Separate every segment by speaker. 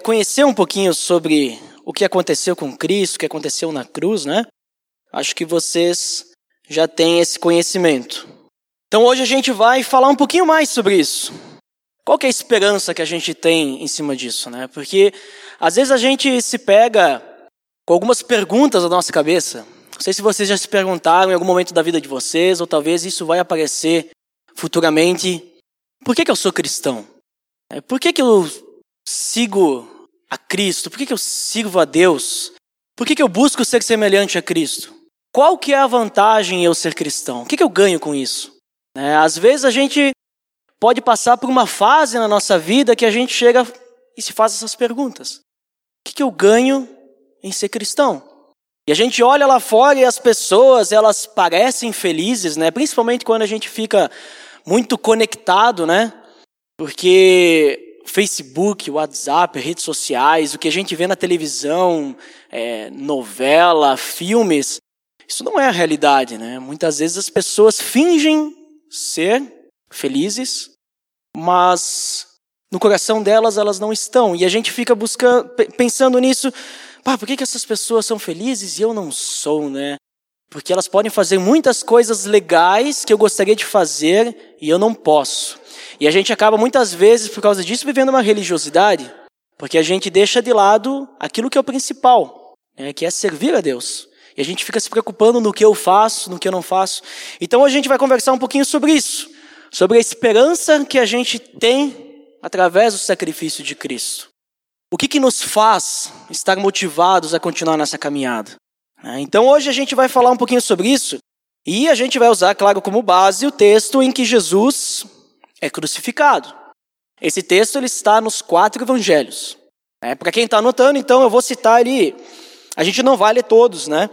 Speaker 1: conhecer um pouquinho sobre o que aconteceu com Cristo, o que aconteceu na cruz, né? Acho que vocês já têm esse conhecimento. Então hoje a gente vai falar um pouquinho mais sobre isso. Qual é a esperança que a gente tem em cima disso, né? Porque às vezes a gente se pega com algumas perguntas na nossa cabeça. Não sei se vocês já se perguntaram em algum momento da vida de vocês, ou talvez isso vai aparecer futuramente. Por que, que eu sou cristão? É, por que, que eu sigo a Cristo? Por que, que eu sirvo a Deus? Por que, que eu busco ser semelhante a Cristo? Qual que é a vantagem em eu ser cristão? O que, que eu ganho com isso? É, às vezes a gente pode passar por uma fase na nossa vida que a gente chega e se faz essas perguntas. O que, que eu ganho em ser cristão? E a gente olha lá fora e as pessoas, elas parecem felizes, né? Principalmente quando a gente fica muito conectado, né? Porque Facebook, WhatsApp, redes sociais, o que a gente vê na televisão, é, novela, filmes, isso não é a realidade, né? Muitas vezes as pessoas fingem ser felizes, mas no coração delas elas não estão. E a gente fica buscando, pensando nisso, Pá, por que, que essas pessoas são felizes e eu não sou, né? Porque elas podem fazer muitas coisas legais que eu gostaria de fazer e eu não posso. E a gente acaba muitas vezes, por causa disso, vivendo uma religiosidade, porque a gente deixa de lado aquilo que é o principal, né, que é servir a Deus. E a gente fica se preocupando no que eu faço, no que eu não faço. Então a gente vai conversar um pouquinho sobre isso, sobre a esperança que a gente tem através do sacrifício de Cristo. O que, que nos faz estar motivados a continuar nessa caminhada? É, então hoje a gente vai falar um pouquinho sobre isso e a gente vai usar, claro, como base o texto em que Jesus é crucificado. Esse texto ele está nos quatro evangelhos. É, para quem está anotando, então eu vou citar ali. A gente não vai ler todos, né?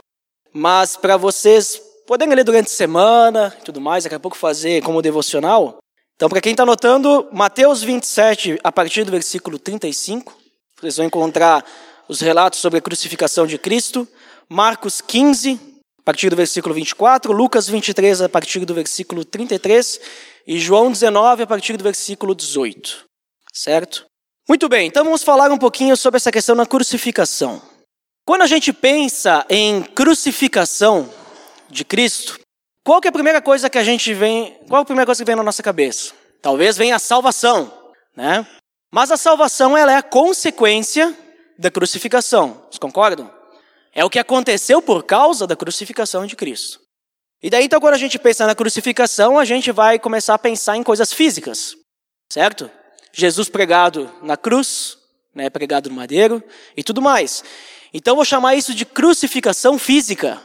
Speaker 1: Mas para vocês poderem ler durante a semana e tudo mais, daqui a pouco fazer como devocional. Então, para quem está anotando, Mateus 27, a partir do versículo 35. Vocês vão encontrar os relatos sobre a crucificação de Cristo. Marcos 15, a partir do versículo 24. Lucas 23, a partir do versículo 33. E João 19, a partir do versículo 18. Certo? Muito bem, então vamos falar um pouquinho sobre essa questão da crucificação. Quando a gente pensa em crucificação de Cristo, qual é a primeira coisa que a gente vem, qual é a primeira coisa que vem na nossa cabeça? Talvez venha a salvação, né? Mas a salvação ela é a consequência da crucificação. Vocês concordam? É o que aconteceu por causa da crucificação de Cristo. E daí, então, quando a gente pensa na crucificação, a gente vai começar a pensar em coisas físicas, certo? Jesus pregado na cruz, né, pregado no madeiro e tudo mais. Então, vou chamar isso de crucificação física,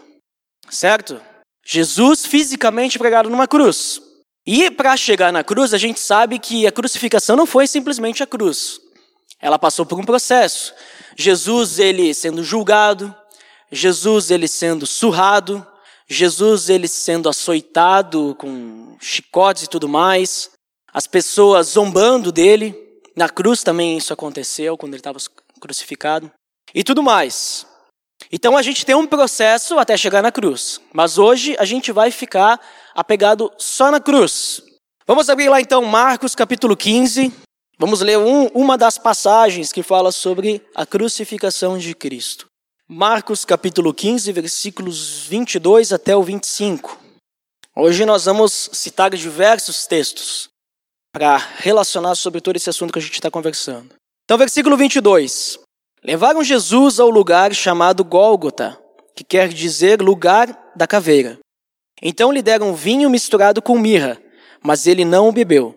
Speaker 1: certo? Jesus fisicamente pregado numa cruz. E para chegar na cruz, a gente sabe que a crucificação não foi simplesmente a cruz. Ela passou por um processo. Jesus ele sendo julgado, Jesus ele sendo surrado, Jesus ele sendo açoitado com chicotes e tudo mais, as pessoas zombando dele. Na cruz também isso aconteceu quando ele estava crucificado e tudo mais. Então a gente tem um processo até chegar na cruz, mas hoje a gente vai ficar apegado só na cruz. Vamos abrir lá então Marcos capítulo 15. Vamos ler um, uma das passagens que fala sobre a crucificação de Cristo. Marcos capítulo 15, versículos 22 até o 25. Hoje nós vamos citar diversos textos para relacionar sobre todo esse assunto que a gente está conversando. Então, versículo 22. Levaram Jesus ao lugar chamado Gólgota, que quer dizer lugar da caveira. Então lhe deram vinho misturado com mirra, mas ele não o bebeu.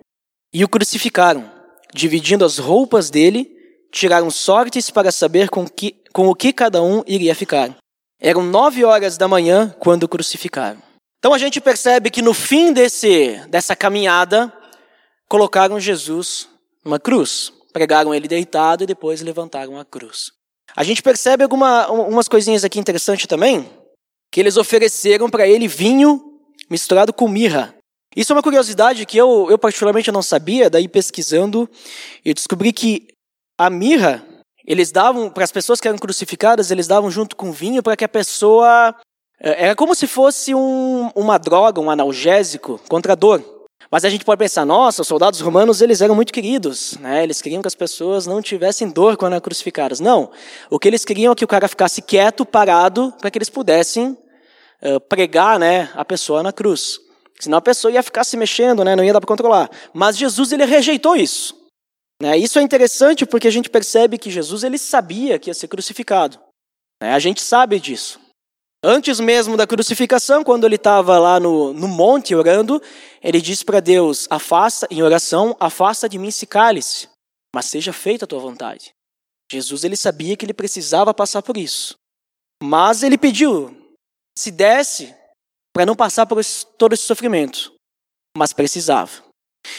Speaker 1: E o crucificaram, dividindo as roupas dele, tiraram sortes para saber com, que, com o que cada um iria ficar. Eram nove horas da manhã quando crucificaram. Então a gente percebe que no fim desse, dessa caminhada, colocaram Jesus numa cruz. Pregaram ele deitado e depois levantaram a cruz. A gente percebe alguma, umas coisinhas aqui interessantes também, que eles ofereceram para ele vinho misturado com mirra. Isso é uma curiosidade que eu, eu particularmente não sabia, daí pesquisando, eu descobri que a mirra, eles davam, para as pessoas que eram crucificadas, eles davam junto com vinho para que a pessoa. Eh, era como se fosse um, uma droga, um analgésico contra a dor. Mas a gente pode pensar, nossa, os soldados romanos eles eram muito queridos, né? Eles queriam que as pessoas não tivessem dor quando eram crucificadas. Não, o que eles queriam é que o cara ficasse quieto, parado, para que eles pudessem uh, pregar, né, a pessoa na cruz. Senão a pessoa ia ficar se mexendo, né? Não ia dar para controlar. Mas Jesus ele rejeitou isso. Né? Isso é interessante porque a gente percebe que Jesus ele sabia que ia ser crucificado. Né? A gente sabe disso. Antes mesmo da crucificação, quando ele estava lá no, no monte orando, ele disse para Deus: afasta, em oração, afasta de mim esse cálice, mas seja feita a tua vontade. Jesus ele sabia que ele precisava passar por isso. Mas ele pediu: se desse, para não passar por esse, todo esse sofrimento. Mas precisava.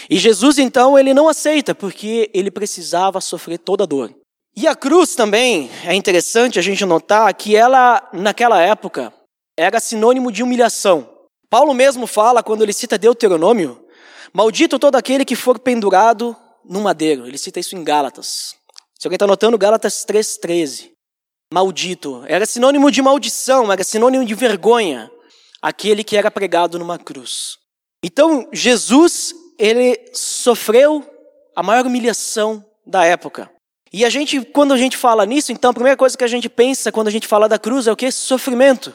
Speaker 1: E Jesus então ele não aceita, porque ele precisava sofrer toda a dor. E a cruz também é interessante a gente notar que ela, naquela época, era sinônimo de humilhação. Paulo mesmo fala, quando ele cita Deuteronômio, maldito todo aquele que for pendurado no madeiro. Ele cita isso em Gálatas. Se alguém está notando, Gálatas 3,13. Maldito. Era sinônimo de maldição, era sinônimo de vergonha. Aquele que era pregado numa cruz. Então, Jesus, ele sofreu a maior humilhação da época. E a gente, quando a gente fala nisso, então a primeira coisa que a gente pensa quando a gente fala da cruz é o que? Sofrimento.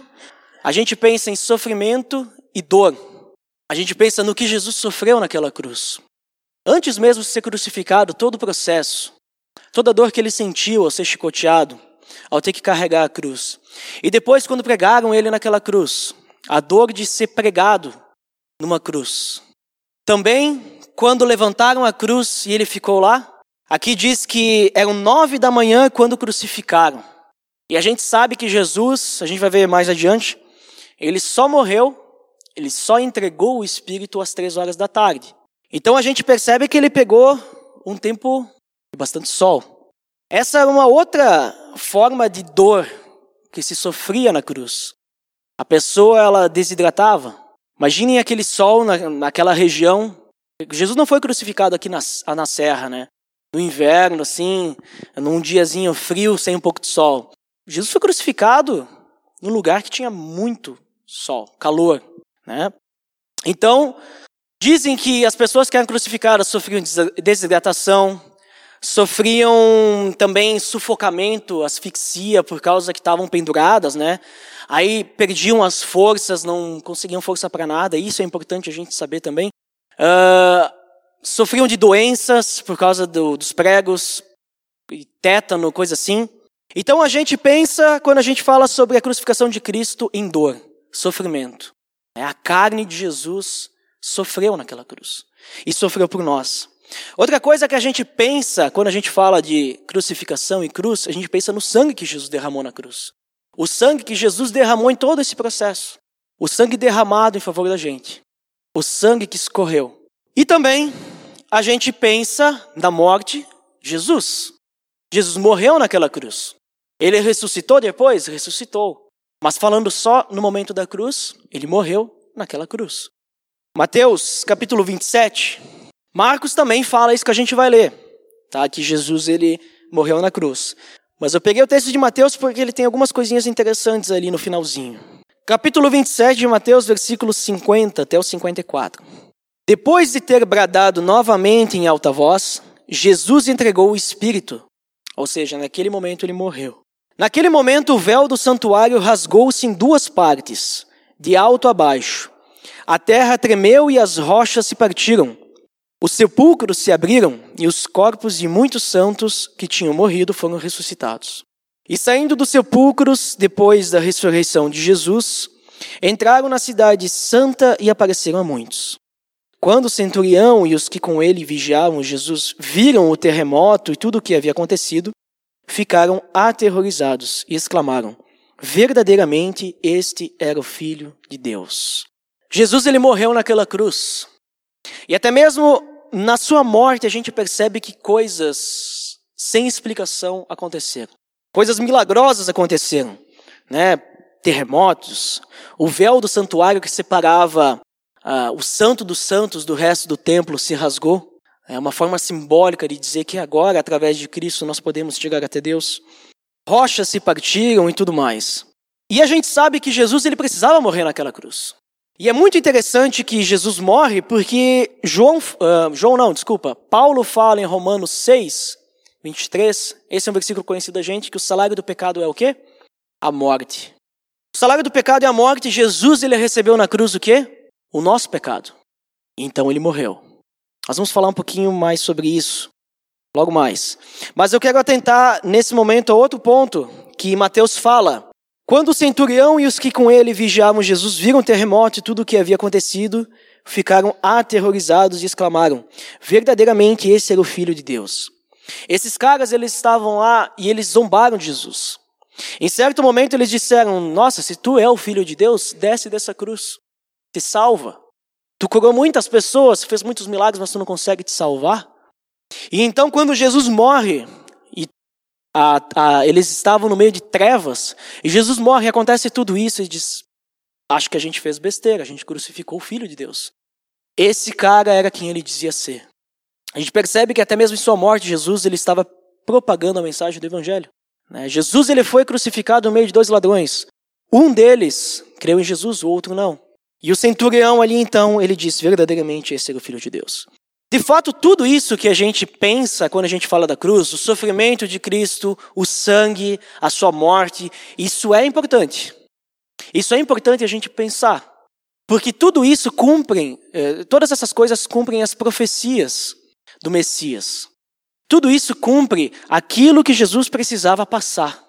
Speaker 1: A gente pensa em sofrimento e dor. A gente pensa no que Jesus sofreu naquela cruz. Antes mesmo de ser crucificado, todo o processo, toda a dor que ele sentiu ao ser chicoteado, ao ter que carregar a cruz. E depois, quando pregaram ele naquela cruz, a dor de ser pregado numa cruz. Também, quando levantaram a cruz e ele ficou lá, Aqui diz que eram nove da manhã quando crucificaram. E a gente sabe que Jesus, a gente vai ver mais adiante, ele só morreu, ele só entregou o Espírito às três horas da tarde. Então a gente percebe que ele pegou um tempo de bastante sol. Essa é uma outra forma de dor que se sofria na cruz. A pessoa ela desidratava. Imaginem aquele sol na, naquela região. Jesus não foi crucificado aqui na, na serra, né? no inverno, assim, num diazinho frio, sem um pouco de sol. Jesus foi crucificado num lugar que tinha muito sol, calor, né? Então, dizem que as pessoas que eram crucificadas sofriam desidratação, sofriam também sufocamento, asfixia por causa que estavam penduradas, né? Aí perdiam as forças, não conseguiam força para nada. Isso é importante a gente saber também. Uh, sofriam de doenças por causa do, dos pregos, tétano, coisa assim. Então a gente pensa, quando a gente fala sobre a crucificação de Cristo, em dor, sofrimento. É a carne de Jesus sofreu naquela cruz e sofreu por nós. Outra coisa que a gente pensa quando a gente fala de crucificação e cruz, a gente pensa no sangue que Jesus derramou na cruz. O sangue que Jesus derramou em todo esse processo. O sangue derramado em favor da gente. O sangue que escorreu. E também a gente pensa na morte Jesus. Jesus morreu naquela cruz. Ele ressuscitou depois? Ressuscitou. Mas falando só no momento da cruz, ele morreu naquela cruz. Mateus capítulo 27. Marcos também fala isso que a gente vai ler, tá? Que Jesus ele morreu na cruz. Mas eu peguei o texto de Mateus porque ele tem algumas coisinhas interessantes ali no finalzinho. Capítulo 27 de Mateus, versículos 50 até o 54. Depois de ter bradado novamente em alta voz, Jesus entregou o Espírito. Ou seja, naquele momento ele morreu. Naquele momento, o véu do santuário rasgou-se em duas partes, de alto a baixo. A terra tremeu e as rochas se partiram. Os sepulcros se abriram e os corpos de muitos santos que tinham morrido foram ressuscitados. E saindo dos sepulcros, depois da ressurreição de Jesus, entraram na cidade santa e apareceram a muitos. Quando o centurião e os que com ele vigiavam Jesus viram o terremoto e tudo o que havia acontecido, ficaram aterrorizados e exclamaram: Verdadeiramente este era o Filho de Deus. Jesus ele morreu naquela cruz. E até mesmo na sua morte a gente percebe que coisas sem explicação aconteceram. Coisas milagrosas aconteceram, né? Terremotos, o véu do santuário que separava ah, o santo dos santos do resto do templo se rasgou. É uma forma simbólica de dizer que agora, através de Cristo, nós podemos chegar até Deus. Rochas se partiram e tudo mais. E a gente sabe que Jesus ele precisava morrer naquela cruz. E é muito interessante que Jesus morre porque João, uh, João não, desculpa, Paulo fala em Romanos 6, 23, esse é um versículo conhecido da gente, que o salário do pecado é o quê? A morte. O salário do pecado é a morte, Jesus ele recebeu na cruz o quê? O nosso pecado. Então ele morreu. Nós vamos falar um pouquinho mais sobre isso logo mais. Mas eu quero atentar nesse momento a outro ponto que Mateus fala. Quando o centurião e os que com ele vigiavam Jesus viram o terremoto e tudo o que havia acontecido, ficaram aterrorizados e exclamaram: Verdadeiramente esse era o filho de Deus. Esses caras eles estavam lá e eles zombaram de Jesus. Em certo momento eles disseram: Nossa, se tu é o filho de Deus, desce dessa cruz, te salva. Tu curou muitas pessoas, fez muitos milagres, mas tu não consegue te salvar. E então, quando Jesus morre, eles estavam no meio de trevas, e Jesus morre, acontece tudo isso, e diz: Acho que a gente fez besteira, a gente crucificou o Filho de Deus. Esse cara era quem ele dizia ser. A gente percebe que até mesmo em sua morte, Jesus ele estava propagando a mensagem do Evangelho. Né? Jesus ele foi crucificado no meio de dois ladrões. Um deles creu em Jesus, o outro não. E o centurião ali então, ele disse verdadeiramente esse era o Filho de Deus. De fato, tudo isso que a gente pensa quando a gente fala da cruz, o sofrimento de Cristo, o sangue, a sua morte, isso é importante. Isso é importante a gente pensar. Porque tudo isso cumpre, eh, todas essas coisas cumprem as profecias do Messias. Tudo isso cumpre aquilo que Jesus precisava passar.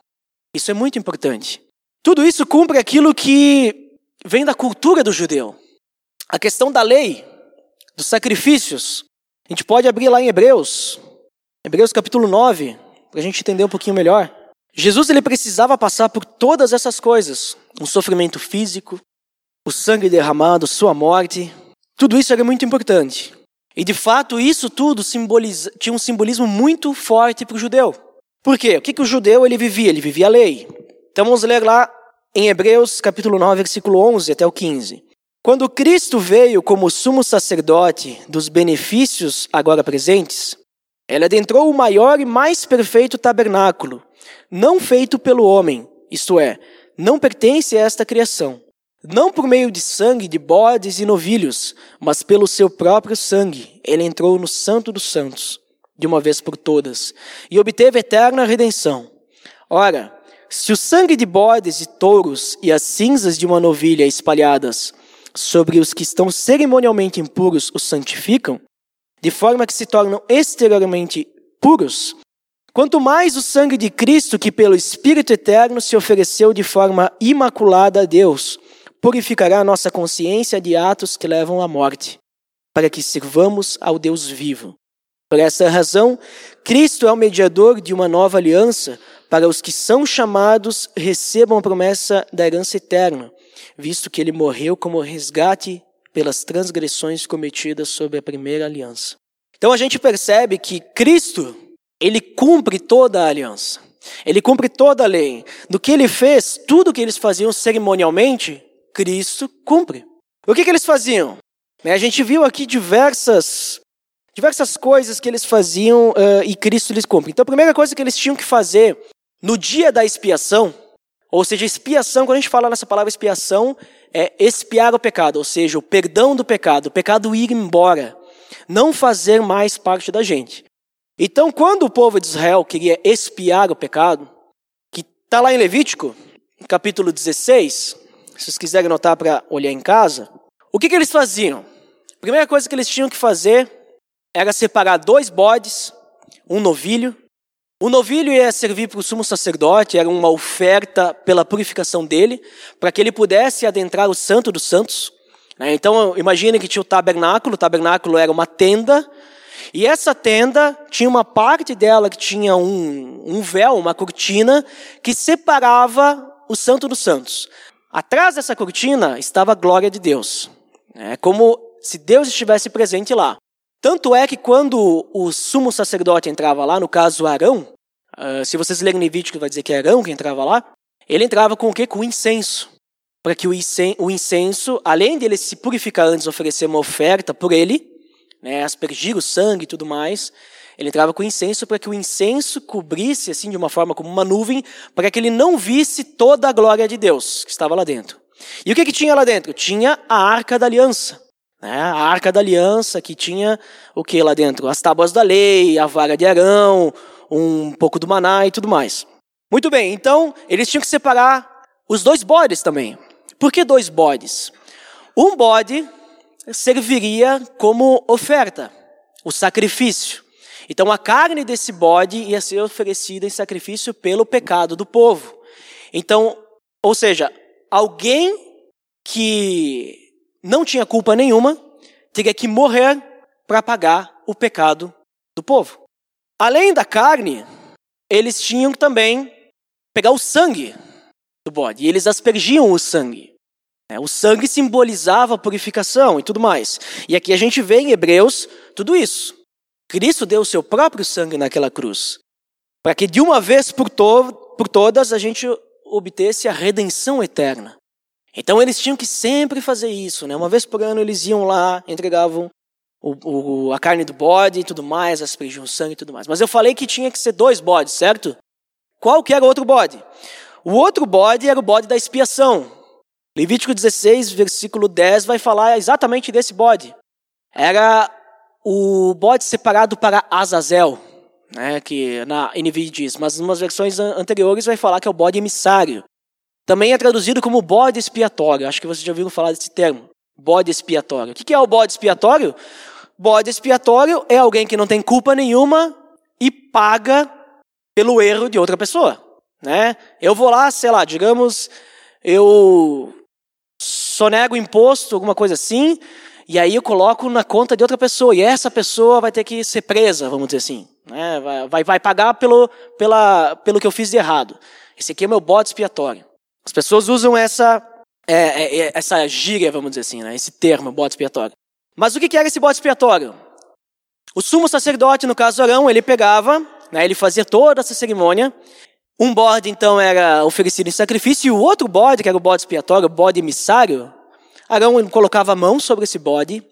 Speaker 1: Isso é muito importante. Tudo isso cumpre aquilo que vem da cultura do judeu. A questão da lei, dos sacrifícios. A gente pode abrir lá em Hebreus, Hebreus capítulo 9, para a gente entender um pouquinho melhor. Jesus ele precisava passar por todas essas coisas: um sofrimento físico, o sangue derramado, sua morte. Tudo isso era muito importante. E de fato, isso tudo simboliza, tinha um simbolismo muito forte para o judeu. Por quê? O que, que o judeu ele vivia? Ele vivia a lei. Então vamos ler lá em Hebreus capítulo 9, versículo 11 até o 15. Quando Cristo veio como sumo sacerdote dos benefícios agora presentes, ele adentrou o maior e mais perfeito tabernáculo, não feito pelo homem, isto é, não pertence a esta criação. Não por meio de sangue de bodes e novilhos, mas pelo seu próprio sangue, ele entrou no Santo dos Santos, de uma vez por todas, e obteve eterna redenção. Ora, se o sangue de bodes e touros e as cinzas de uma novilha espalhadas sobre os que estão cerimonialmente impuros os santificam, de forma que se tornam exteriormente puros, quanto mais o sangue de Cristo, que pelo Espírito Eterno se ofereceu de forma imaculada a Deus, purificará a nossa consciência de atos que levam à morte, para que sirvamos ao Deus vivo. Por essa razão, Cristo é o mediador de uma nova aliança para os que são chamados recebam a promessa da herança eterna visto que ele morreu como resgate pelas transgressões cometidas sob a primeira aliança. Então a gente percebe que Cristo, ele cumpre toda a aliança. Ele cumpre toda a lei. Do que ele fez, tudo que eles faziam cerimonialmente, Cristo cumpre. O que, que eles faziam? Né, a gente viu aqui diversas, diversas coisas que eles faziam uh, e Cristo lhes cumpre. Então a primeira coisa que eles tinham que fazer no dia da expiação, ou seja, expiação, quando a gente fala nessa palavra expiação, é expiar o pecado, ou seja, o perdão do pecado, o pecado ir embora, não fazer mais parte da gente. Então, quando o povo de Israel queria expiar o pecado, que está lá em Levítico, capítulo 16, se vocês quiserem anotar para olhar em casa, o que, que eles faziam? A primeira coisa que eles tinham que fazer era separar dois bodes, um novilho, o novilho ia servir para o sumo sacerdote, era uma oferta pela purificação dele, para que ele pudesse adentrar o Santo dos Santos. Né? Então, imagine que tinha o tabernáculo, o tabernáculo era uma tenda, e essa tenda tinha uma parte dela que tinha um, um véu, uma cortina, que separava o Santo dos Santos. Atrás dessa cortina estava a glória de Deus. É como se Deus estivesse presente lá. Tanto é que quando o sumo sacerdote entrava lá, no caso Arão, uh, se vocês lerem Levítico vai dizer que é Arão que entrava lá, ele entrava com o quê? Com o incenso. Para que o incenso, além dele se purificar antes, oferecer uma oferta por ele, né, aspergir o sangue e tudo mais, ele entrava com incenso para que o incenso cobrisse assim de uma forma como uma nuvem, para que ele não visse toda a glória de Deus que estava lá dentro. E o que, que tinha lá dentro? Tinha a Arca da Aliança. Né? A Arca da Aliança, que tinha o que lá dentro? As tábuas da lei, a vara de Arão, um pouco do maná e tudo mais. Muito bem, então eles tinham que separar os dois bodes também. Por que dois bodes? Um bode serviria como oferta, o sacrifício. Então a carne desse bode ia ser oferecida em sacrifício pelo pecado do povo. Então, ou seja, alguém que não tinha culpa nenhuma teria que morrer para pagar o pecado do povo. Além da carne, eles tinham também pegar o sangue do bode e eles aspergiam o sangue. É, o sangue simbolizava a purificação e tudo mais. E aqui a gente vê em Hebreus tudo isso. Cristo deu o seu próprio sangue naquela cruz, para que de uma vez por, to por todas a gente obtesse a redenção eterna. Então eles tinham que sempre fazer isso, né? Uma vez por ano eles iam lá, entregavam o, o, a carne do bode e tudo mais, aspergiam o sangue e tudo mais. Mas eu falei que tinha que ser dois bodes, certo? Qual que era o outro bode? O outro bode era o bode da expiação. Levítico 16, versículo 10 vai falar exatamente desse bode. Era o bode separado para Azazel, né, que na NVI diz, mas em umas versões anteriores vai falar que é o bode emissário. Também é traduzido como bode expiatório. Acho que vocês já ouviram falar desse termo. Bode expiatório. O que é o bode expiatório? Bode expiatório é alguém que não tem culpa nenhuma e paga pelo erro de outra pessoa. Né? Eu vou lá, sei lá, digamos, eu sonego imposto, alguma coisa assim, e aí eu coloco na conta de outra pessoa, e essa pessoa vai ter que ser presa, vamos dizer assim. Né? Vai, vai pagar pelo, pela, pelo que eu fiz de errado. Esse aqui é meu bode expiatório. As pessoas usam essa, é, é, é, essa gíria, vamos dizer assim, né? esse termo, bode expiatório. Mas o que era esse bode expiatório? O sumo sacerdote, no caso Arão, ele pegava, né, ele fazia toda essa cerimônia. Um bode, então, era oferecido em sacrifício, e o outro bode, que era o bode expiatório, o bode emissário, Arão colocava a mão sobre esse bode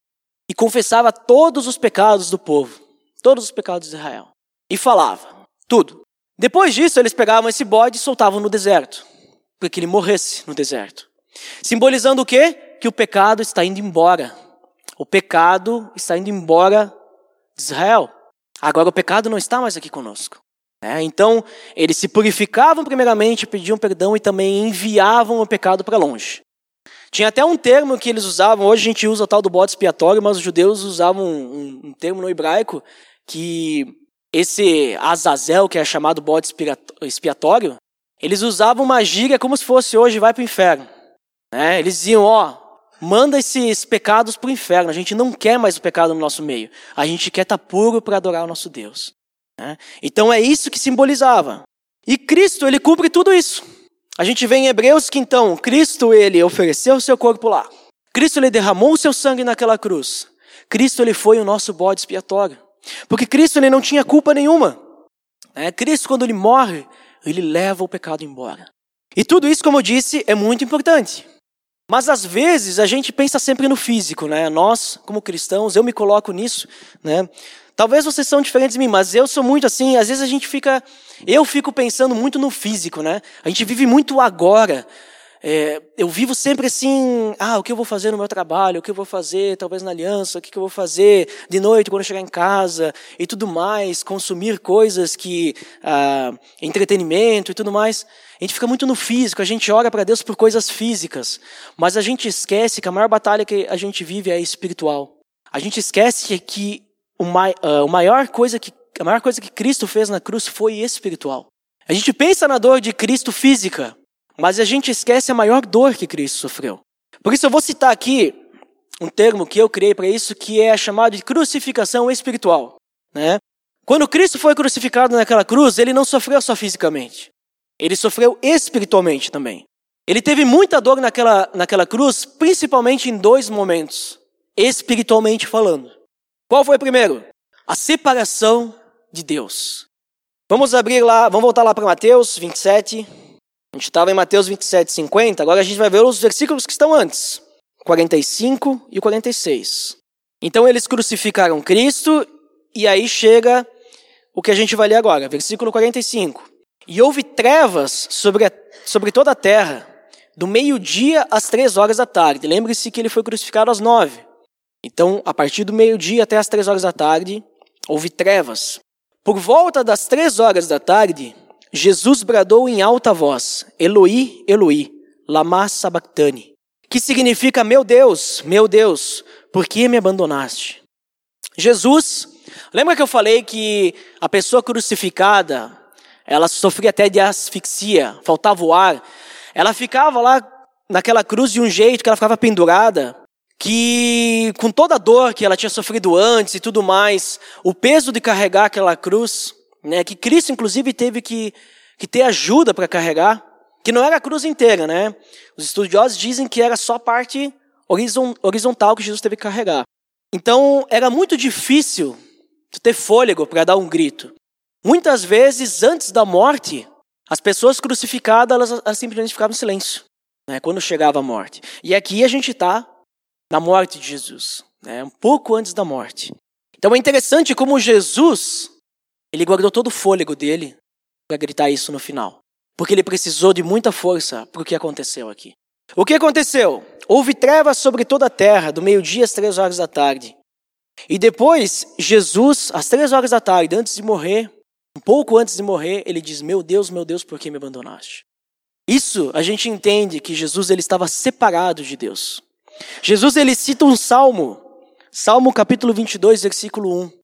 Speaker 1: e confessava todos os pecados do povo, todos os pecados de Israel. E falava, tudo. Depois disso, eles pegavam esse bode e soltavam no deserto, para que ele morresse no deserto. Simbolizando o quê? Que o pecado está indo embora. O pecado está indo embora de Israel. Agora o pecado não está mais aqui conosco. É, então, eles se purificavam primeiramente, pediam perdão e também enviavam o pecado para longe. Tinha até um termo que eles usavam, hoje a gente usa o tal do bode expiatório, mas os judeus usavam um, um, termo no hebraico que esse Azazel, que é chamado bode expiatório, eles usavam uma gíria como se fosse hoje vai para o inferno. Né? Eles diziam, ó, manda esses pecados para o inferno, a gente não quer mais o pecado no nosso meio, a gente quer estar tá puro para adorar o nosso Deus. Né? Então é isso que simbolizava. E Cristo, ele cumpre tudo isso. A gente vê em Hebreus que então Cristo ele ofereceu o seu corpo lá. Cristo ele derramou o seu sangue naquela cruz. Cristo ele foi o nosso bode expiatório. Porque Cristo ele não tinha culpa nenhuma. É, Cristo quando ele morre, ele leva o pecado embora. E tudo isso, como eu disse, é muito importante. Mas às vezes a gente pensa sempre no físico, né? Nós, como cristãos, eu me coloco nisso, né? Talvez vocês são diferentes de mim, mas eu sou muito assim, às vezes a gente fica, eu fico pensando muito no físico, né? A gente vive muito agora. É, eu vivo sempre assim, ah, o que eu vou fazer no meu trabalho, o que eu vou fazer talvez na aliança, o que eu vou fazer de noite quando eu chegar em casa e tudo mais, consumir coisas que, ah, entretenimento e tudo mais. A gente fica muito no físico, a gente ora para Deus por coisas físicas, mas a gente esquece que a maior batalha que a gente vive é espiritual. A gente esquece que o, mai, uh, maior coisa que, a maior coisa que Cristo fez na cruz foi espiritual. A gente pensa na dor de Cristo física, mas a gente esquece a maior dor que Cristo sofreu. Por isso eu vou citar aqui um termo que eu criei para isso, que é chamado de crucificação espiritual. Né? Quando Cristo foi crucificado naquela cruz, ele não sofreu só fisicamente, ele sofreu espiritualmente também. Ele teve muita dor naquela, naquela cruz, principalmente em dois momentos, espiritualmente falando. Qual foi o primeiro? A separação de Deus. Vamos abrir lá, vamos voltar lá para Mateus 27. A gente estava em Mateus 27, 50. Agora a gente vai ver os versículos que estão antes: 45 e 46. Então eles crucificaram Cristo, e aí chega o que a gente vai ler agora, versículo 45. E houve trevas sobre, a, sobre toda a terra, do meio-dia às três horas da tarde. Lembre-se que ele foi crucificado às nove. Então, a partir do meio-dia até as três horas da tarde, houve trevas. Por volta das três horas da tarde, Jesus bradou em alta voz: Eloi, Eloi, lama sabachthani, que significa: Meu Deus, meu Deus, por que me abandonaste? Jesus, lembra que eu falei que a pessoa crucificada, ela sofria até de asfixia, faltava o ar. Ela ficava lá naquela cruz de um jeito que ela ficava pendurada, que com toda a dor que ela tinha sofrido antes e tudo mais, o peso de carregar aquela cruz, né, que Cristo inclusive teve que, que ter ajuda para carregar, que não era a cruz inteira, né? Os estudiosos dizem que era só a parte horizontal que Jesus teve que carregar. Então era muito difícil ter fôlego para dar um grito. Muitas vezes, antes da morte, as pessoas crucificadas elas, elas simplesmente ficavam em silêncio, né, quando chegava a morte. E aqui a gente está na morte de Jesus, né? um pouco antes da morte. Então é interessante como Jesus, ele guardou todo o fôlego dele para gritar isso no final. Porque ele precisou de muita força para o que aconteceu aqui. O que aconteceu? Houve trevas sobre toda a terra, do meio-dia às três horas da tarde. E depois, Jesus, às três horas da tarde, antes de morrer, um pouco antes de morrer, ele diz: Meu Deus, meu Deus, por que me abandonaste? Isso a gente entende que Jesus ele estava separado de Deus. Jesus ele cita um salmo, Salmo capítulo 22, versículo 1.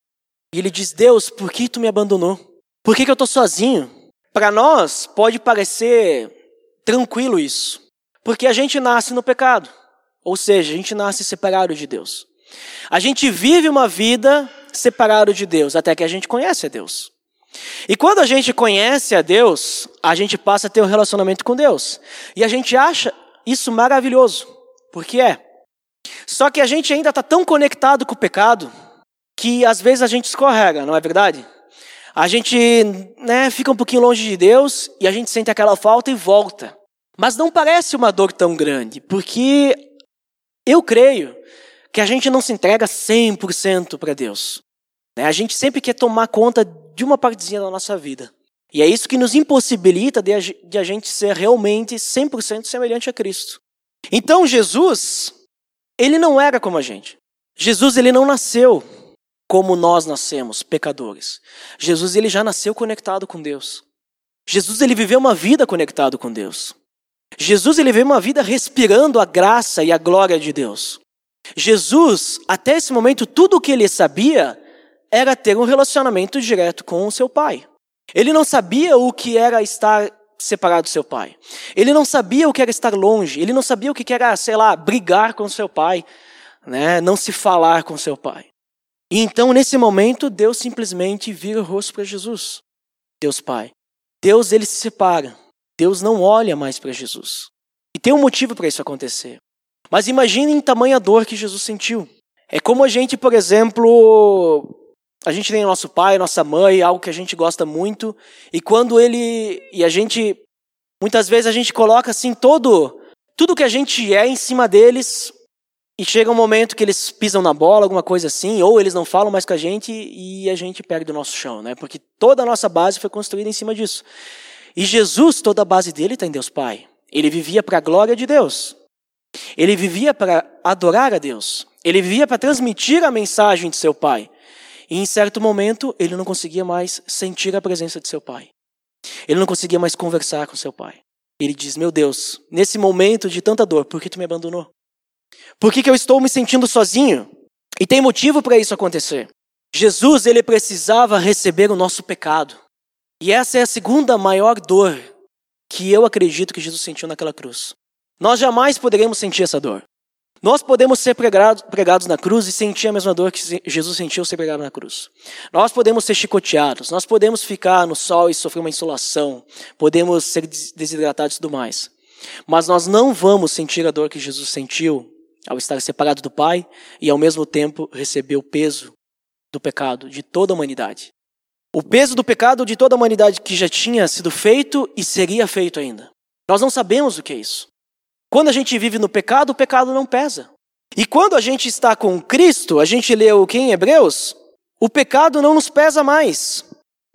Speaker 1: E ele diz: Deus, por que tu me abandonou? Por que, que eu estou sozinho? Para nós pode parecer tranquilo isso, porque a gente nasce no pecado, ou seja, a gente nasce separado de Deus. A gente vive uma vida separado de Deus, até que a gente conhece a Deus. E quando a gente conhece a Deus, a gente passa a ter um relacionamento com Deus. E a gente acha isso maravilhoso. Porque é. Só que a gente ainda está tão conectado com o pecado que às vezes a gente escorrega, não é verdade? A gente né, fica um pouquinho longe de Deus e a gente sente aquela falta e volta. Mas não parece uma dor tão grande, porque eu creio que a gente não se entrega 100% para Deus. Né? A gente sempre quer tomar conta de uma partezinha da nossa vida. E é isso que nos impossibilita de a gente ser realmente 100% semelhante a Cristo. Então Jesus, ele não era como a gente. Jesus ele não nasceu como nós nascemos, pecadores. Jesus ele já nasceu conectado com Deus. Jesus ele viveu uma vida conectado com Deus. Jesus ele viveu uma vida respirando a graça e a glória de Deus. Jesus, até esse momento, tudo o que ele sabia era ter um relacionamento direto com o seu pai. Ele não sabia o que era estar separado do seu pai. Ele não sabia o que era estar longe. Ele não sabia o que era, sei lá, brigar com seu pai, né? não se falar com seu pai. E então, nesse momento, Deus simplesmente vira o rosto para Jesus. Deus Pai. Deus, ele se separa. Deus não olha mais para Jesus. E tem um motivo para isso acontecer. Mas imaginem tamanha dor que Jesus sentiu. É como a gente, por exemplo, a gente tem nosso pai, nossa mãe, algo que a gente gosta muito, e quando ele e a gente muitas vezes a gente coloca assim todo tudo que a gente é em cima deles, e chega um momento que eles pisam na bola, alguma coisa assim, ou eles não falam mais com a gente e a gente perde o nosso chão, né? Porque toda a nossa base foi construída em cima disso. E Jesus, toda a base dele está em Deus Pai. Ele vivia para a glória de Deus. Ele vivia para adorar a Deus. Ele vivia para transmitir a mensagem de seu Pai. E em certo momento, ele não conseguia mais sentir a presença de seu pai. Ele não conseguia mais conversar com seu pai. Ele diz: Meu Deus, nesse momento de tanta dor, por que tu me abandonou? Por que, que eu estou me sentindo sozinho? E tem motivo para isso acontecer. Jesus, ele precisava receber o nosso pecado. E essa é a segunda maior dor que eu acredito que Jesus sentiu naquela cruz. Nós jamais poderemos sentir essa dor. Nós podemos ser pregados, pregados na cruz e sentir a mesma dor que Jesus sentiu ser pregado na cruz. Nós podemos ser chicoteados, nós podemos ficar no sol e sofrer uma insolação, podemos ser desidratados e tudo mais. Mas nós não vamos sentir a dor que Jesus sentiu ao estar separado do Pai e ao mesmo tempo receber o peso do pecado de toda a humanidade. O peso do pecado de toda a humanidade que já tinha sido feito e seria feito ainda. Nós não sabemos o que é isso. Quando a gente vive no pecado, o pecado não pesa. E quando a gente está com Cristo, a gente leu o que em Hebreus? O pecado não nos pesa mais.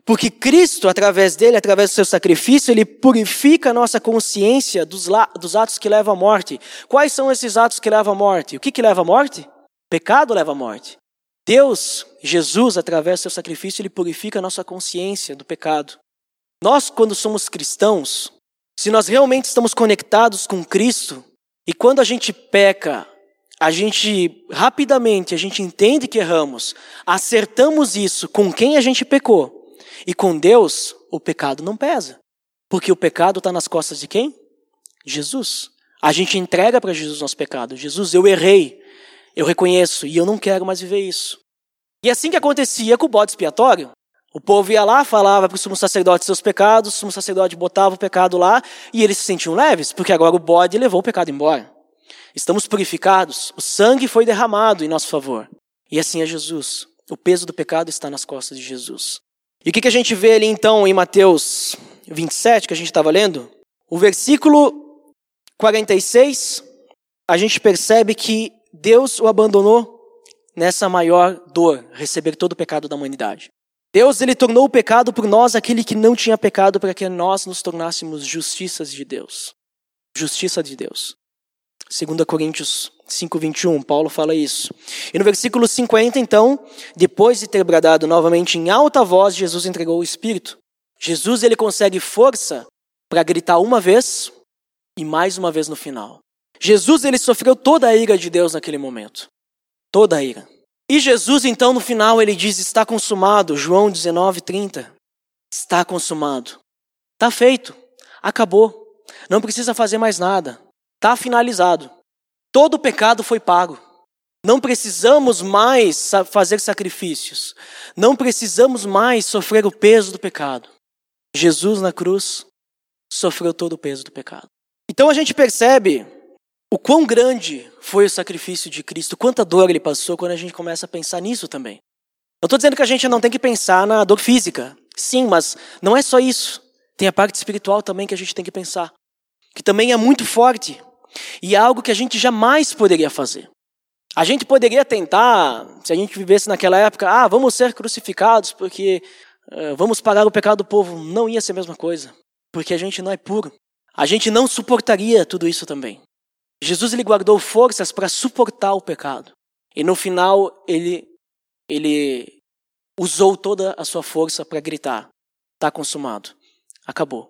Speaker 1: Porque Cristo, através dele, através do seu sacrifício, ele purifica a nossa consciência dos, dos atos que levam à morte. Quais são esses atos que levam à morte? O que, que leva à morte? Pecado leva à morte. Deus, Jesus, através do seu sacrifício, ele purifica a nossa consciência do pecado. Nós, quando somos cristãos, se nós realmente estamos conectados com Cristo, e quando a gente peca, a gente rapidamente, a gente entende que erramos, acertamos isso com quem a gente pecou e com Deus, o pecado não pesa. Porque o pecado está nas costas de quem? Jesus. A gente entrega para Jesus nosso pecado. Jesus, eu errei, eu reconheço e eu não quero mais viver isso. E assim que acontecia com o bode expiatório. O povo ia lá, falava para o sumo sacerdote seus pecados, o sumo sacerdote botava o pecado lá e eles se sentiam leves, porque agora o bode levou o pecado embora. Estamos purificados, o sangue foi derramado em nosso favor. E assim é Jesus. O peso do pecado está nas costas de Jesus. E o que, que a gente vê ali então em Mateus 27, que a gente estava lendo? O versículo 46, a gente percebe que Deus o abandonou nessa maior dor, receber todo o pecado da humanidade. Deus ele tornou o pecado por nós aquele que não tinha pecado para que nós nos tornássemos justiças de Deus. Justiça de Deus. 2 Coríntios 5:21, Paulo fala isso. E no versículo 50, então, depois de ter bradado novamente em alta voz, Jesus entregou o espírito. Jesus ele consegue força para gritar uma vez e mais uma vez no final. Jesus ele sofreu toda a ira de Deus naquele momento. Toda a ira. E Jesus então no final ele diz: "Está consumado", João 19:30. Está consumado. Está feito. Acabou. Não precisa fazer mais nada. Está finalizado. Todo o pecado foi pago. Não precisamos mais fazer sacrifícios. Não precisamos mais sofrer o peso do pecado. Jesus na cruz sofreu todo o peso do pecado. Então a gente percebe o quão grande foi o sacrifício de Cristo, quanta dor ele passou quando a gente começa a pensar nisso também. Não estou dizendo que a gente não tem que pensar na dor física. Sim, mas não é só isso. Tem a parte espiritual também que a gente tem que pensar. Que também é muito forte. E é algo que a gente jamais poderia fazer. A gente poderia tentar, se a gente vivesse naquela época, ah, vamos ser crucificados porque uh, vamos pagar o pecado do povo. Não ia ser a mesma coisa, porque a gente não é puro. A gente não suportaria tudo isso também. Jesus ele guardou forças para suportar o pecado. E no final ele ele usou toda a sua força para gritar: está consumado, acabou.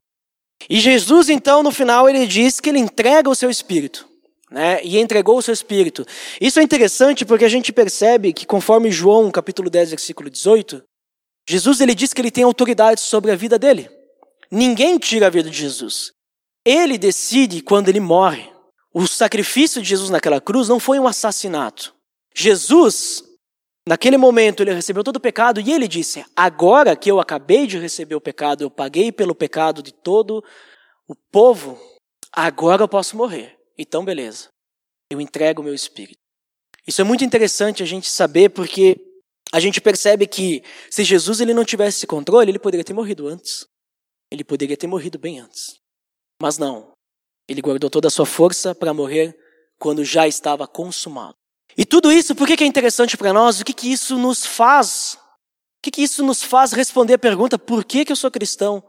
Speaker 1: E Jesus, então, no final, ele diz que ele entrega o seu espírito. Né, e entregou o seu espírito. Isso é interessante porque a gente percebe que conforme João, capítulo 10, versículo 18, Jesus ele diz que ele tem autoridade sobre a vida dele. Ninguém tira a vida de Jesus. Ele decide quando ele morre. O sacrifício de Jesus naquela cruz não foi um assassinato. Jesus, naquele momento, ele recebeu todo o pecado e ele disse: Agora que eu acabei de receber o pecado, eu paguei pelo pecado de todo o povo, agora eu posso morrer. Então, beleza. Eu entrego o meu espírito. Isso é muito interessante a gente saber porque a gente percebe que se Jesus ele não tivesse esse controle, ele poderia ter morrido antes. Ele poderia ter morrido bem antes. Mas não. Ele guardou toda a sua força para morrer quando já estava consumado. E tudo isso, por que é interessante para nós? O que, que isso nos faz? O que, que isso nos faz responder a pergunta: por que, que eu sou cristão?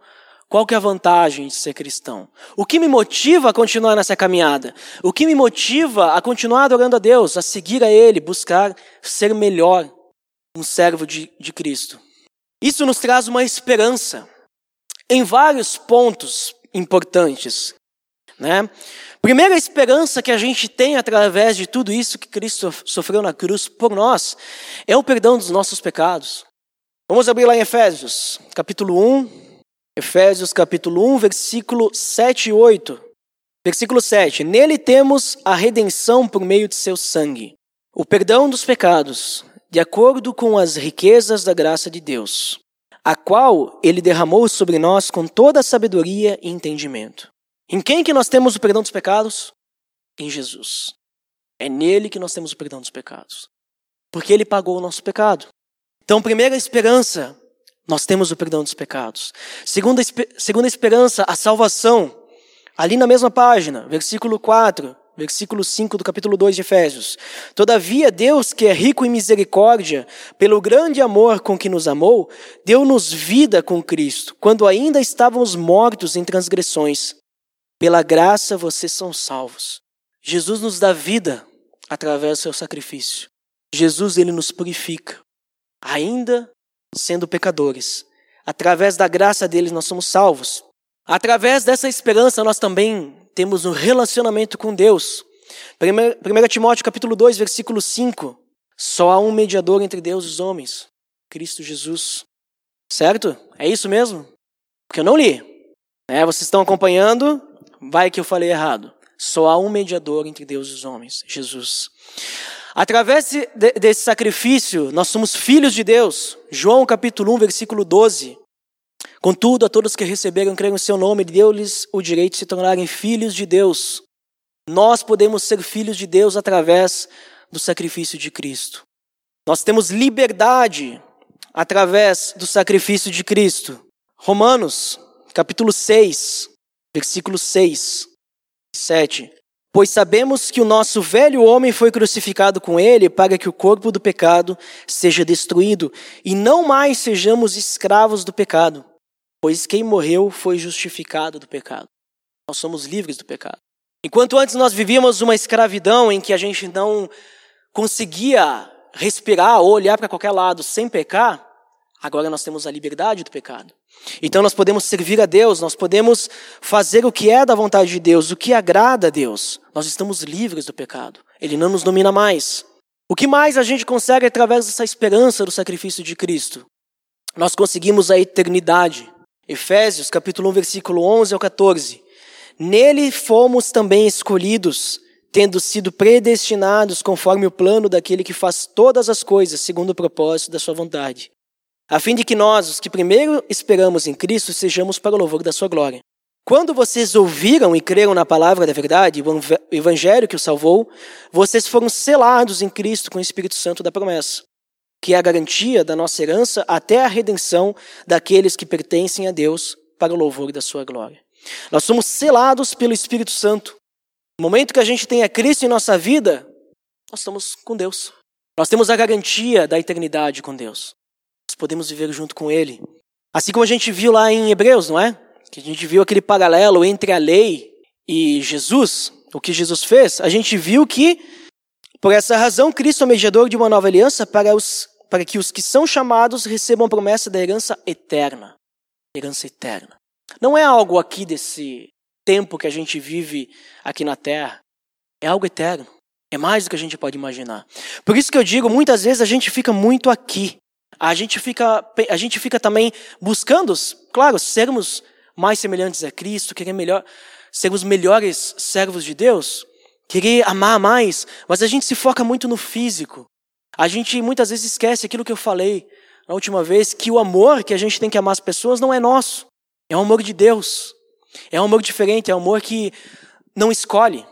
Speaker 1: Qual que é a vantagem de ser cristão? O que me motiva a continuar nessa caminhada? O que me motiva a continuar adorando a Deus, a seguir a Ele, buscar ser melhor, um servo de, de Cristo? Isso nos traz uma esperança em vários pontos importantes. Né? Primeira esperança que a gente tem através de tudo isso que Cristo sofreu na cruz por nós é o perdão dos nossos pecados. Vamos abrir lá em Efésios, capítulo 1. Efésios, capítulo 1, versículo 7 e 8. Versículo 7. Nele temos a redenção por meio de seu sangue, o perdão dos pecados, de acordo com as riquezas da graça de Deus, a qual ele derramou sobre nós com toda a sabedoria e entendimento. Em quem que nós temos o perdão dos pecados? Em Jesus. É nele que nós temos o perdão dos pecados. Porque ele pagou o nosso pecado. Então, primeira esperança, nós temos o perdão dos pecados. Segunda, segunda esperança, a salvação. Ali na mesma página, versículo 4, versículo 5 do capítulo 2 de Efésios. Todavia, Deus, que é rico em misericórdia, pelo grande amor com que nos amou, deu-nos vida com Cristo, quando ainda estávamos mortos em transgressões. Pela graça vocês são salvos. Jesus nos dá vida através do seu sacrifício. Jesus ele nos purifica, ainda sendo pecadores. Através da graça dele nós somos salvos. Através dessa esperança nós também temos um relacionamento com Deus. 1 Timóteo capítulo 2, versículo 5. Só há um mediador entre Deus e os homens, Cristo Jesus. Certo? É isso mesmo? Porque eu não li. É, vocês estão acompanhando? Vai que eu falei errado. Só há um mediador entre Deus e os homens, Jesus. Através de, de, desse sacrifício, nós somos filhos de Deus. João capítulo 1, versículo 12. Contudo, a todos que receberam creram em seu nome, deu-lhes o direito de se tornarem filhos de Deus. Nós podemos ser filhos de Deus através do sacrifício de Cristo. Nós temos liberdade através do sacrifício de Cristo. Romanos, capítulo 6, versículo 6, 7. Pois sabemos que o nosso velho homem foi crucificado com ele para que o corpo do pecado seja destruído e não mais sejamos escravos do pecado. Pois quem morreu foi justificado do pecado. Nós somos livres do pecado. Enquanto antes nós vivíamos uma escravidão em que a gente não conseguia respirar ou olhar para qualquer lado sem pecar, agora nós temos a liberdade do pecado. Então nós podemos servir a Deus, nós podemos fazer o que é da vontade de Deus, o que agrada a Deus. Nós estamos livres do pecado. Ele não nos domina mais. O que mais a gente consegue através dessa esperança do sacrifício de Cristo? Nós conseguimos a eternidade. Efésios, capítulo 1, versículo 11 ao 14. Nele fomos também escolhidos, tendo sido predestinados conforme o plano daquele que faz todas as coisas segundo o propósito da sua vontade a fim de que nós, os que primeiro esperamos em Cristo, sejamos para o louvor da sua glória. Quando vocês ouviram e creram na palavra da verdade, o evangelho que o salvou, vocês foram selados em Cristo com o Espírito Santo da promessa, que é a garantia da nossa herança até a redenção daqueles que pertencem a Deus para o louvor da sua glória. Nós somos selados pelo Espírito Santo. No momento que a gente tem a Cristo em nossa vida, nós estamos com Deus. Nós temos a garantia da eternidade com Deus podemos viver junto com Ele. Assim como a gente viu lá em Hebreus, não é? Que a gente viu aquele paralelo entre a lei e Jesus, o que Jesus fez, a gente viu que, por essa razão, Cristo é mediador de uma nova aliança para, os, para que os que são chamados recebam a promessa da herança eterna. Herança eterna. Não é algo aqui desse tempo que a gente vive aqui na terra. É algo eterno. É mais do que a gente pode imaginar. Por isso que eu digo, muitas vezes a gente fica muito aqui. A gente fica, a gente fica também buscando, claro, sermos mais semelhantes a Cristo, querer melhor, sermos melhores servos de Deus, querer amar mais, mas a gente se foca muito no físico. A gente muitas vezes esquece aquilo que eu falei na última vez, que o amor que a gente tem que amar as pessoas não é nosso, é o amor de Deus. É um amor diferente, é um amor que não escolhe.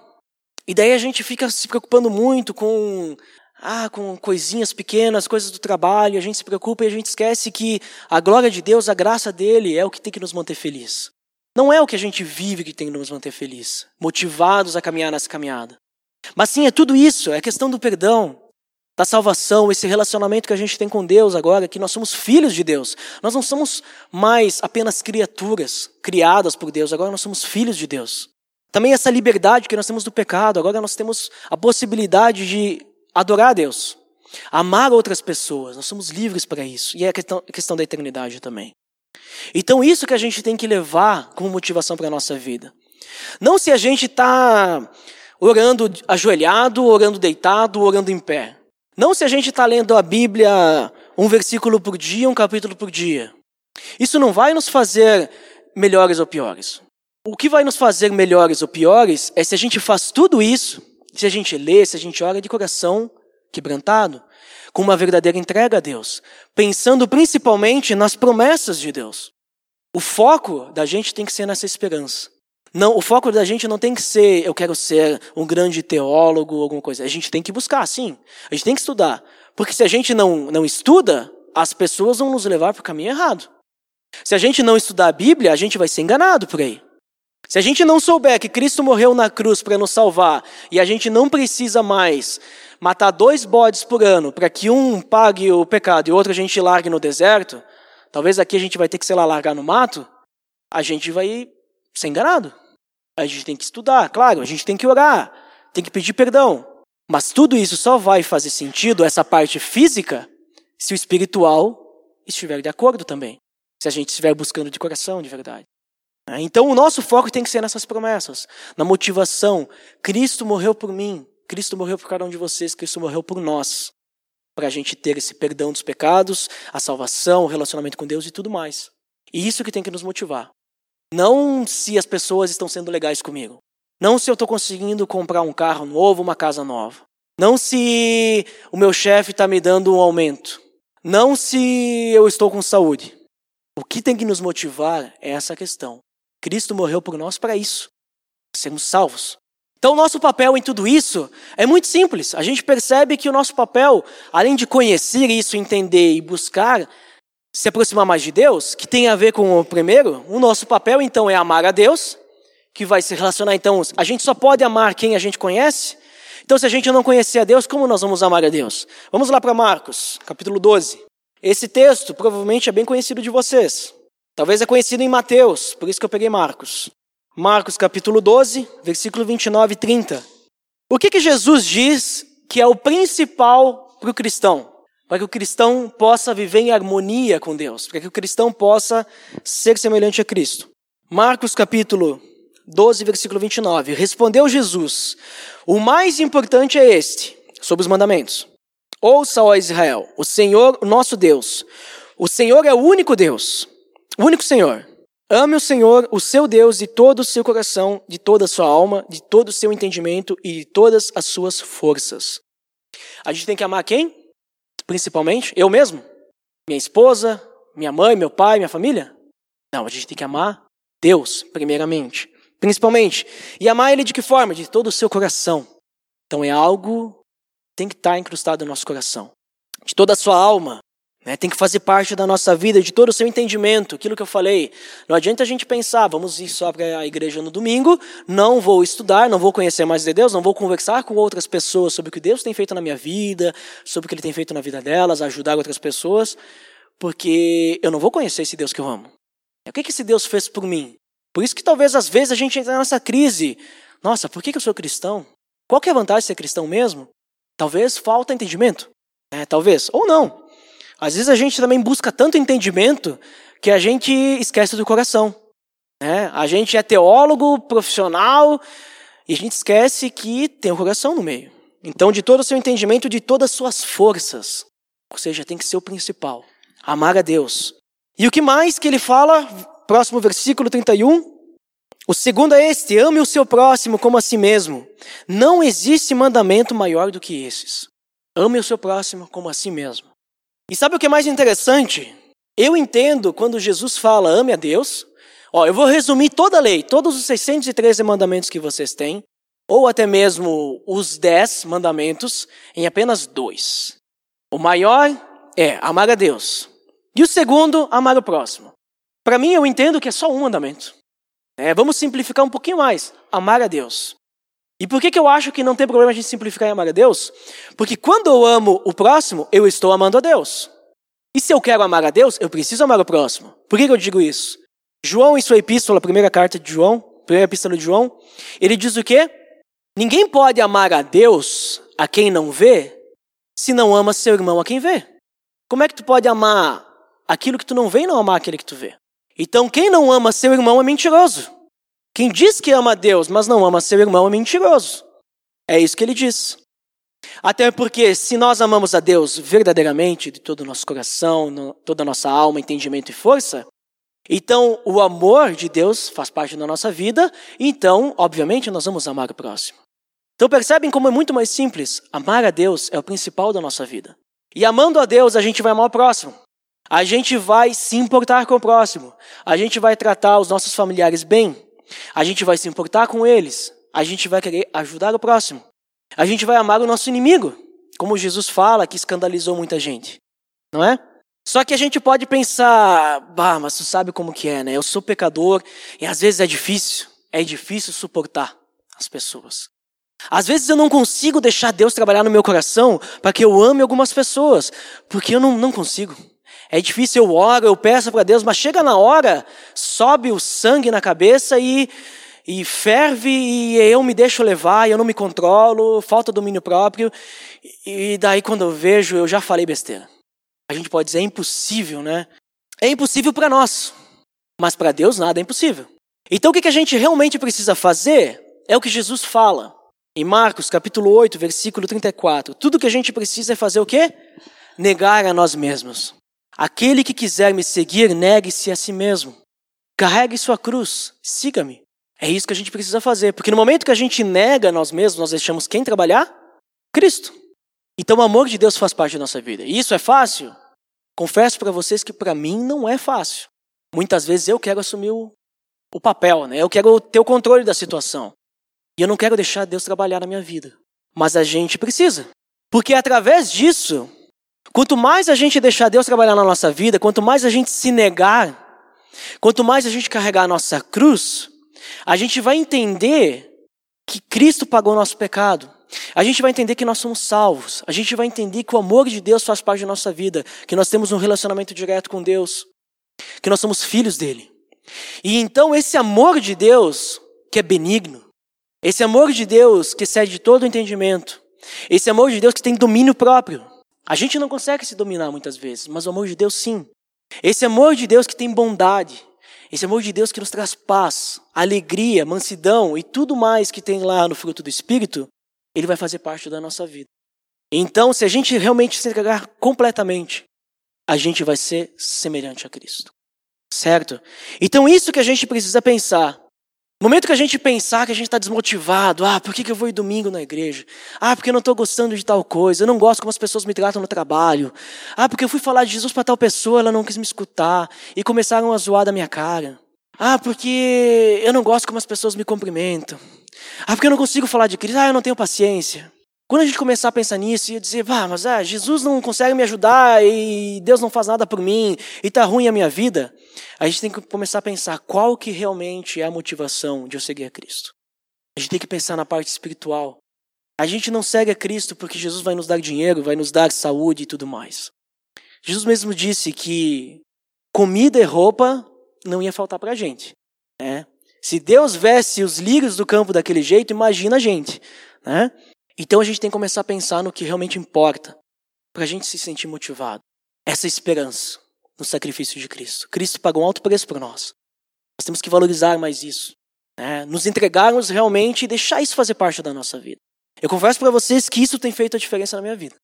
Speaker 1: E daí a gente fica se preocupando muito com ah, com coisinhas pequenas, coisas do trabalho, a gente se preocupa e a gente esquece que a glória de Deus, a graça dele é o que tem que nos manter feliz. Não é o que a gente vive que tem que nos manter feliz, motivados a caminhar nessa caminhada. Mas sim, é tudo isso, é questão do perdão, da salvação, esse relacionamento que a gente tem com Deus agora, que nós somos filhos de Deus. Nós não somos mais apenas criaturas criadas por Deus, agora nós somos filhos de Deus. Também essa liberdade que nós temos do pecado, agora nós temos a possibilidade de adorar a Deus, amar outras pessoas. Nós somos livres para isso. E é a questão, a questão da eternidade também. Então, isso que a gente tem que levar como motivação para a nossa vida. Não se a gente está orando ajoelhado, orando deitado, orando em pé. Não se a gente está lendo a Bíblia um versículo por dia, um capítulo por dia. Isso não vai nos fazer melhores ou piores. O que vai nos fazer melhores ou piores é se a gente faz tudo isso se a gente lê, se a gente ora de coração quebrantado, com uma verdadeira entrega a Deus, pensando principalmente nas promessas de Deus. O foco da gente tem que ser nessa esperança. Não, o foco da gente não tem que ser eu quero ser um grande teólogo ou alguma coisa. A gente tem que buscar, sim. A gente tem que estudar. Porque se a gente não, não estuda, as pessoas vão nos levar para o caminho errado. Se a gente não estudar a Bíblia, a gente vai ser enganado por aí. Se a gente não souber que Cristo morreu na cruz para nos salvar e a gente não precisa mais matar dois bodes por ano para que um pague o pecado e outro a gente largue no deserto, talvez aqui a gente vai ter que, sei lá, largar no mato, a gente vai ser enganado. A gente tem que estudar, claro, a gente tem que orar, tem que pedir perdão. Mas tudo isso só vai fazer sentido, essa parte física, se o espiritual estiver de acordo também. Se a gente estiver buscando de coração, de verdade. É, então o nosso foco tem que ser nessas promessas, na motivação. Cristo morreu por mim, Cristo morreu por cada um de vocês, Cristo morreu por nós. Para a gente ter esse perdão dos pecados, a salvação, o relacionamento com Deus e tudo mais. E isso que tem que nos motivar. Não se as pessoas estão sendo legais comigo. Não se eu estou conseguindo comprar um carro novo, uma casa nova. Não se o meu chefe está me dando um aumento. Não se eu estou com saúde. O que tem que nos motivar é essa questão. Cristo morreu por nós para isso, sermos salvos. Então, o nosso papel em tudo isso é muito simples. A gente percebe que o nosso papel, além de conhecer isso, entender e buscar se aproximar mais de Deus, que tem a ver com o primeiro, o nosso papel então é amar a Deus, que vai se relacionar então. A gente só pode amar quem a gente conhece. Então, se a gente não conhecer a Deus, como nós vamos amar a Deus? Vamos lá para Marcos, capítulo 12. Esse texto provavelmente é bem conhecido de vocês. Talvez é conhecido em Mateus, por isso que eu peguei Marcos. Marcos capítulo 12, versículo 29 e 30. O que, que Jesus diz que é o principal para o cristão? Para que o cristão possa viver em harmonia com Deus, para que o cristão possa ser semelhante a Cristo. Marcos capítulo 12, versículo 29. Respondeu Jesus: O mais importante é este, sobre os mandamentos. Ouça, ó Israel, o Senhor, o nosso Deus. O Senhor é o único Deus. Único Senhor. Ame o Senhor, o seu Deus, de todo o seu coração, de toda a sua alma, de todo o seu entendimento e de todas as suas forças. A gente tem que amar quem? Principalmente eu mesmo? Minha esposa, minha mãe, meu pai, minha família? Não, a gente tem que amar Deus, primeiramente. Principalmente. E amar Ele de que forma? De todo o seu coração. Então é algo que tem que estar incrustado no nosso coração. De toda a sua alma, né? Tem que fazer parte da nossa vida, de todo o seu entendimento, aquilo que eu falei. Não adianta a gente pensar, vamos ir só para a igreja no domingo, não vou estudar, não vou conhecer mais de Deus, não vou conversar com outras pessoas sobre o que Deus tem feito na minha vida, sobre o que Ele tem feito na vida delas, ajudar outras pessoas, porque eu não vou conhecer esse Deus que eu amo. O que, que esse Deus fez por mim? Por isso que talvez às vezes a gente entra nessa crise. Nossa, por que, que eu sou cristão? Qual que é a vantagem de ser cristão mesmo? Talvez falta entendimento. É, talvez. Ou não. Às vezes a gente também busca tanto entendimento que a gente esquece do coração. Né? A gente é teólogo, profissional, e a gente esquece que tem o coração no meio. Então, de todo o seu entendimento, de todas as suas forças. Ou seja, tem que ser o principal. Amar a Deus. E o que mais que ele fala? Próximo versículo 31. O segundo é este: ame o seu próximo como a si mesmo. Não existe mandamento maior do que esses. Ame o seu próximo como a si mesmo. E sabe o que é mais interessante? Eu entendo quando Jesus fala ame a Deus. Ó, eu vou resumir toda a lei, todos os 613 mandamentos que vocês têm, ou até mesmo os 10 mandamentos, em apenas dois. O maior é amar a Deus. E o segundo, amar o próximo. Para mim, eu entendo que é só um mandamento. É, vamos simplificar um pouquinho mais. Amar a Deus. E por que, que eu acho que não tem problema a gente simplificar e amar a Deus? Porque quando eu amo o próximo, eu estou amando a Deus. E se eu quero amar a Deus, eu preciso amar o próximo. Por que, que eu digo isso? João, em sua epístola, primeira carta de João, primeira epístola de João, ele diz o quê? Ninguém pode amar a Deus a quem não vê, se não ama seu irmão a quem vê. Como é que tu pode amar aquilo que tu não vê e não amar aquele que tu vê? Então, quem não ama seu irmão é mentiroso. Quem diz que ama a Deus, mas não ama seu irmão, é mentiroso. É isso que ele diz. Até porque, se nós amamos a Deus verdadeiramente, de todo o nosso coração, toda a nossa alma, entendimento e força, então o amor de Deus faz parte da nossa vida, então, obviamente, nós vamos amar o próximo. Então percebem como é muito mais simples? Amar a Deus é o principal da nossa vida. E amando a Deus, a gente vai amar o próximo. A gente vai se importar com o próximo. A gente vai tratar os nossos familiares bem. A gente vai se importar com eles. A gente vai querer ajudar o próximo. A gente vai amar o nosso inimigo, como Jesus fala que escandalizou muita gente. Não é? Só que a gente pode pensar, bah, mas tu sabe como que é, né? Eu sou pecador e às vezes é difícil. é difícil suportar as pessoas. Às vezes eu não consigo deixar Deus trabalhar no meu coração para que eu ame algumas pessoas, porque eu não, não consigo. É difícil, eu oro, eu peço para Deus, mas chega na hora, sobe o sangue na cabeça e, e ferve e eu me deixo levar, eu não me controlo, falta domínio próprio. E daí quando eu vejo, eu já falei besteira. A gente pode dizer é impossível, né? É impossível para nós, mas para Deus nada é impossível. Então o que a gente realmente precisa fazer é o que Jesus fala. Em Marcos capítulo 8, versículo 34. Tudo que a gente precisa é fazer o quê? Negar a nós mesmos. Aquele que quiser me seguir, negue-se a si mesmo. Carregue sua cruz, siga-me. É isso que a gente precisa fazer, porque no momento que a gente nega nós mesmos, nós deixamos quem trabalhar? Cristo. Então o amor de Deus faz parte da nossa vida. E isso é fácil? Confesso para vocês que para mim não é fácil. Muitas vezes eu quero assumir o, o papel, né? Eu quero ter o controle da situação. E eu não quero deixar Deus trabalhar na minha vida. Mas a gente precisa. Porque através disso, quanto mais a gente deixar Deus trabalhar na nossa vida, quanto mais a gente se negar, quanto mais a gente carregar a nossa cruz, a gente vai entender que Cristo pagou o nosso pecado. A gente vai entender que nós somos salvos. A gente vai entender que o amor de Deus faz parte da nossa vida, que nós temos um relacionamento direto com Deus, que nós somos filhos dele. E então esse amor de Deus, que é benigno, esse amor de Deus que excede todo entendimento, esse amor de Deus que tem domínio próprio. A gente não consegue se dominar muitas vezes, mas o amor de Deus sim. Esse amor de Deus que tem bondade, esse amor de Deus que nos traz paz, alegria, mansidão e tudo mais que tem lá no fruto do Espírito, ele vai fazer parte da nossa vida. Então, se a gente realmente se entregar completamente, a gente vai ser semelhante a Cristo. Certo? Então, isso que a gente precisa pensar. No momento que a gente pensar que a gente está desmotivado, ah, por que, que eu vou ir domingo na igreja? Ah, porque eu não estou gostando de tal coisa, eu não gosto como as pessoas me tratam no trabalho. Ah, porque eu fui falar de Jesus para tal pessoa, ela não quis me escutar e começaram a zoar da minha cara. Ah, porque eu não gosto como as pessoas me cumprimentam. Ah, porque eu não consigo falar de Cristo. Ah, eu não tenho paciência. Quando a gente começar a pensar nisso e dizer, ah, mas ah, Jesus não consegue me ajudar e Deus não faz nada por mim e está ruim a minha vida, a gente tem que começar a pensar qual que realmente é a motivação de eu seguir a Cristo. A gente tem que pensar na parte espiritual. A gente não segue a Cristo porque Jesus vai nos dar dinheiro, vai nos dar saúde e tudo mais. Jesus mesmo disse que comida e roupa não ia faltar para a gente. Né? Se Deus veste os lírios do campo daquele jeito, imagina a gente. Né? Então a gente tem que começar a pensar no que realmente importa, para a gente se sentir motivado. Essa esperança no sacrifício de Cristo. Cristo pagou um alto preço por nós. Nós temos que valorizar mais isso. Né? Nos entregarmos realmente e deixar isso fazer parte da nossa vida. Eu confesso para vocês que isso tem feito a diferença na minha vida.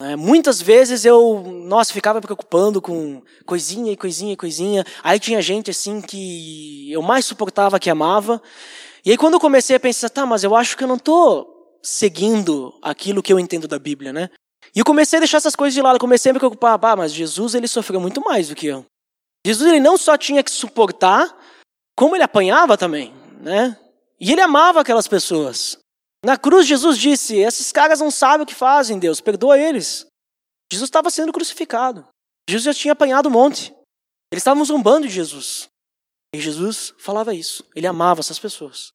Speaker 1: É, muitas vezes eu, nossa, ficava preocupando com coisinha e coisinha e coisinha. Aí tinha gente assim que eu mais suportava, que amava. E aí quando eu comecei a pensar, tá, mas eu acho que eu não estou seguindo aquilo que eu entendo da Bíblia, né? E eu comecei a deixar essas coisas de lado, comecei a me preocupar, ah, mas Jesus ele sofreu muito mais do que eu. Jesus ele não só tinha que suportar, como ele apanhava também, né? E ele amava aquelas pessoas. Na cruz, Jesus disse: Esses caras não sabem o que fazem, Deus, perdoa eles. Jesus estava sendo crucificado. Jesus já tinha apanhado um monte. Eles estavam zombando de Jesus. E Jesus falava isso. Ele amava essas pessoas.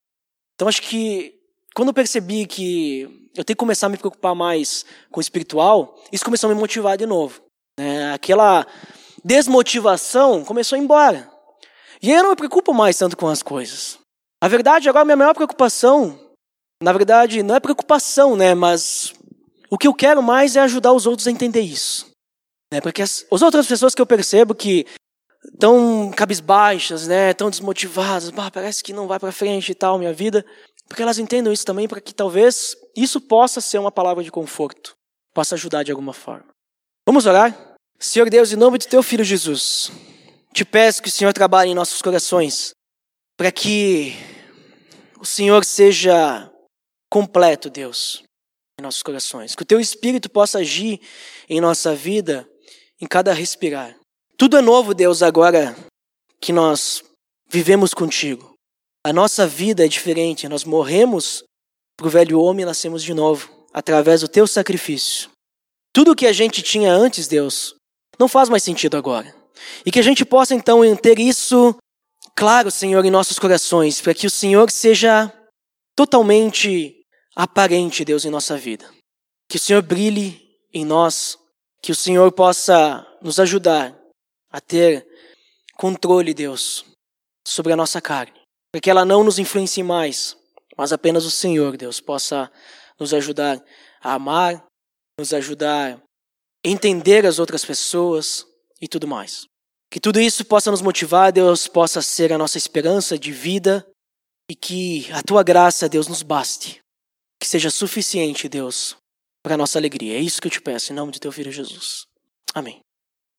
Speaker 1: Então acho que quando eu percebi que eu tenho que começar a me preocupar mais com o espiritual, isso começou a me motivar de novo. Né? Aquela desmotivação começou a ir embora. E eu não me preocupo mais tanto com as coisas. A verdade, agora, minha maior preocupação na verdade, não é preocupação, né? Mas o que eu quero mais é ajudar os outros a entender isso. Né? Porque as, as outras pessoas que eu percebo que estão cabisbaixas, né? Estão desmotivadas, bah, parece que não vai para frente e tal, minha vida. Porque elas entendam isso também, para que talvez isso possa ser uma palavra de conforto, possa ajudar de alguma forma. Vamos orar? Senhor Deus, em nome de teu filho Jesus, te peço que o Senhor trabalhe em nossos corações, para que o Senhor seja completo, Deus, em nossos corações. Que o teu espírito possa agir em nossa vida, em cada respirar. Tudo é novo, Deus, agora que nós vivemos contigo. A nossa vida é diferente, nós morremos para o velho homem e nascemos de novo, através do teu sacrifício. Tudo o que a gente tinha antes, Deus, não faz mais sentido agora. E que a gente possa então ter isso claro, Senhor, em nossos corações, para que o Senhor seja totalmente aparente, Deus, em nossa vida. Que o Senhor brilhe em nós, que o Senhor possa nos ajudar a ter controle, Deus, sobre a nossa carne, para que ela não nos influencie mais, mas apenas o Senhor, Deus, possa nos ajudar a amar, nos ajudar a entender as outras pessoas e tudo mais. Que tudo isso possa nos motivar, Deus, possa ser a nossa esperança de vida e que a tua graça, Deus, nos baste. Que seja suficiente, Deus, para a nossa alegria. É isso que eu te peço, em nome de teu filho Jesus. Amém.